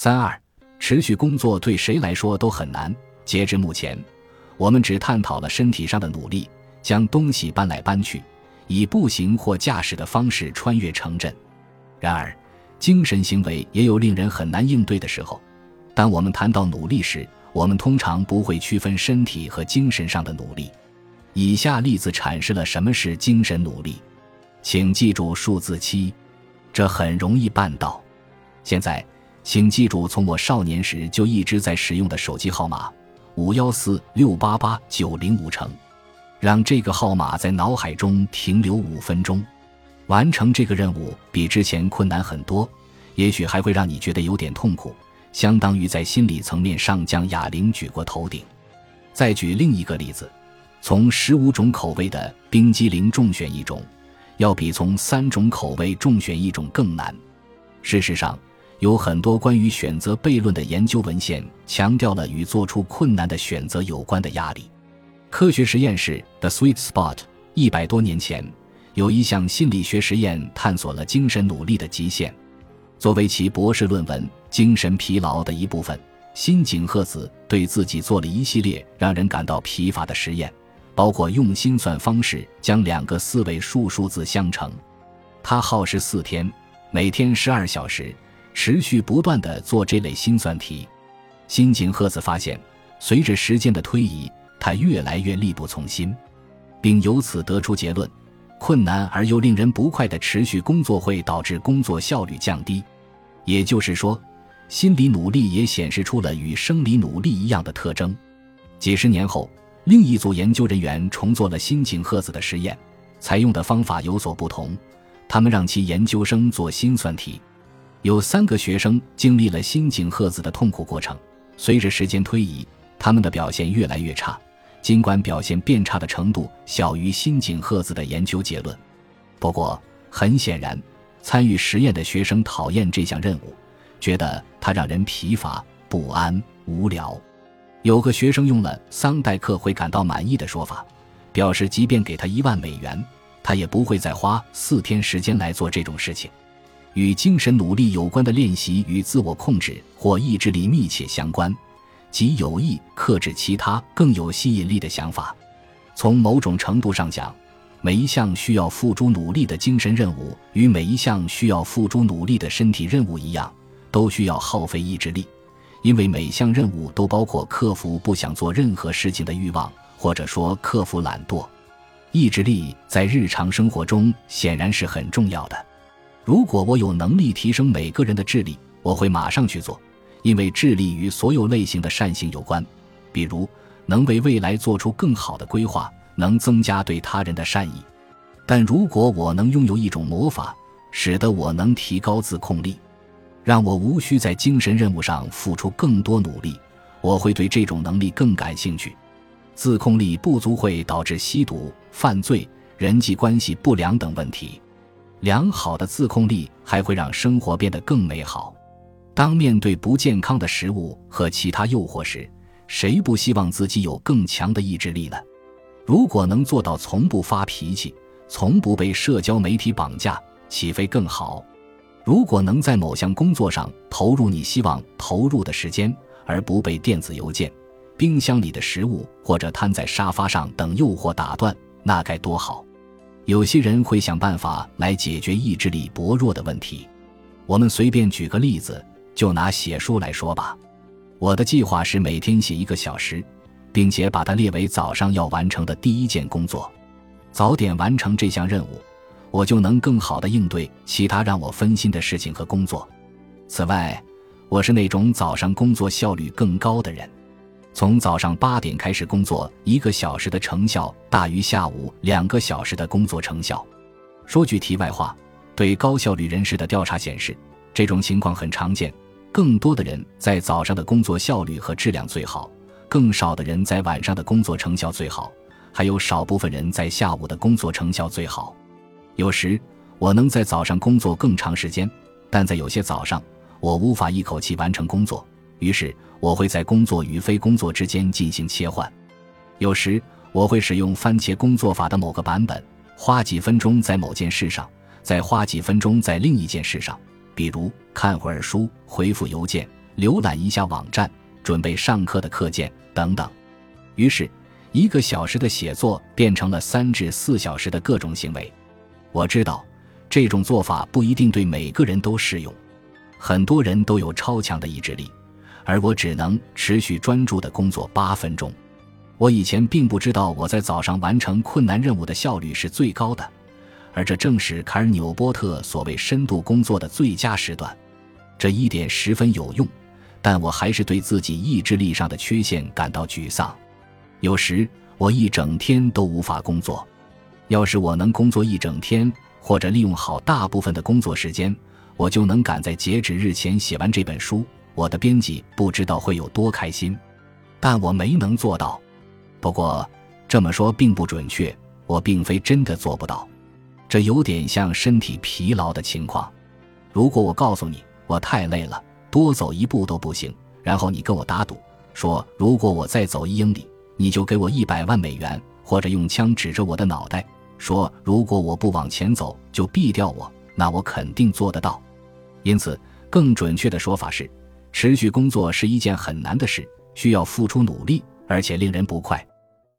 三二，持续工作对谁来说都很难。截至目前，我们只探讨了身体上的努力，将东西搬来搬去，以步行或驾驶的方式穿越城镇。然而，精神行为也有令人很难应对的时候。当我们谈到努力时，我们通常不会区分身体和精神上的努力。以下例子阐释了什么是精神努力，请记住数字七，这很容易办到。现在，请记住从我少年时就一直在使用的手机号码五幺四六八八九零五乘，让这个号码在脑海中停留五分钟。完成这个任务比之前困难很多，也许还会让你觉得有点痛苦，相当于在心理层面上将哑铃举过头顶。再举另一个例子。从十五种口味的冰激凌中选一种，要比从三种口味中选一种更难。事实上，有很多关于选择悖论的研究文献强调了与做出困难的选择有关的压力。科学实验室的 Sweet Spot 一百多年前有一项心理学实验探索了精神努力的极限。作为其博士论文《精神疲劳》的一部分，新井鹤子对自己做了一系列让人感到疲乏的实验。包括用心算方式将两个四位数数字相乘，他耗时四天，每天十二小时，持续不断地做这类心算题。新井鹤子发现，随着时间的推移，他越来越力不从心，并由此得出结论：困难而又令人不快的持续工作会导致工作效率降低。也就是说，心理努力也显示出了与生理努力一样的特征。几十年后。另一组研究人员重做了新井鹤子的实验，采用的方法有所不同。他们让其研究生做心算题，有三个学生经历了新井鹤子的痛苦过程。随着时间推移，他们的表现越来越差，尽管表现变差的程度小于新井鹤子的研究结论。不过，很显然，参与实验的学生讨厌这项任务，觉得它让人疲乏、不安、无聊。有个学生用了桑代克会感到满意的说法，表示即便给他一万美元，他也不会再花四天时间来做这种事情。与精神努力有关的练习与自我控制或意志力密切相关，即有意克制其他更有吸引力的想法。从某种程度上讲，每一项需要付诸努力的精神任务与每一项需要付诸努力的身体任务一样，都需要耗费意志力。因为每项任务都包括克服不想做任何事情的欲望，或者说克服懒惰。意志力在日常生活中显然是很重要的。如果我有能力提升每个人的智力，我会马上去做，因为智力与所有类型的善行有关，比如能为未来做出更好的规划，能增加对他人的善意。但如果我能拥有一种魔法，使得我能提高自控力。让我无需在精神任务上付出更多努力，我会对这种能力更感兴趣。自控力不足会导致吸毒、犯罪、人际关系不良等问题。良好的自控力还会让生活变得更美好。当面对不健康的食物和其他诱惑时，谁不希望自己有更强的意志力呢？如果能做到从不发脾气，从不被社交媒体绑架，岂非更好？如果能在某项工作上投入你希望投入的时间，而不被电子邮件、冰箱里的食物或者瘫在沙发上等诱惑打断，那该多好！有些人会想办法来解决意志力薄弱的问题。我们随便举个例子，就拿写书来说吧。我的计划是每天写一个小时，并且把它列为早上要完成的第一件工作。早点完成这项任务。我就能更好地应对其他让我分心的事情和工作。此外，我是那种早上工作效率更高的人。从早上八点开始工作，一个小时的成效大于下午两个小时的工作成效。说句题外话，对高效率人士的调查显示，这种情况很常见。更多的人在早上的工作效率和质量最好，更少的人在晚上的工作成效最好，还有少部分人在下午的工作成效最好。有时我能在早上工作更长时间，但在有些早上我无法一口气完成工作，于是我会在工作与非工作之间进行切换。有时我会使用番茄工作法的某个版本，花几分钟在某件事上，再花几分钟在另一件事上，比如看会儿书、回复邮件、浏览一下网站、准备上课的课件等等。于是，一个小时的写作变成了三至四小时的各种行为。我知道，这种做法不一定对每个人都适用。很多人都有超强的意志力，而我只能持续专注的工作八分钟。我以前并不知道我在早上完成困难任务的效率是最高的，而这正是卡尔纽波特所谓深度工作的最佳时段。这一点十分有用，但我还是对自己意志力上的缺陷感到沮丧。有时我一整天都无法工作。要是我能工作一整天，或者利用好大部分的工作时间，我就能赶在截止日前写完这本书。我的编辑不知道会有多开心，但我没能做到。不过这么说并不准确，我并非真的做不到。这有点像身体疲劳的情况。如果我告诉你我太累了，多走一步都不行，然后你跟我打赌说，如果我再走一英里，你就给我一百万美元，或者用枪指着我的脑袋说，如果我不往前走就毙掉我，那我肯定做得到。因此，更准确的说法是，持续工作是一件很难的事，需要付出努力，而且令人不快。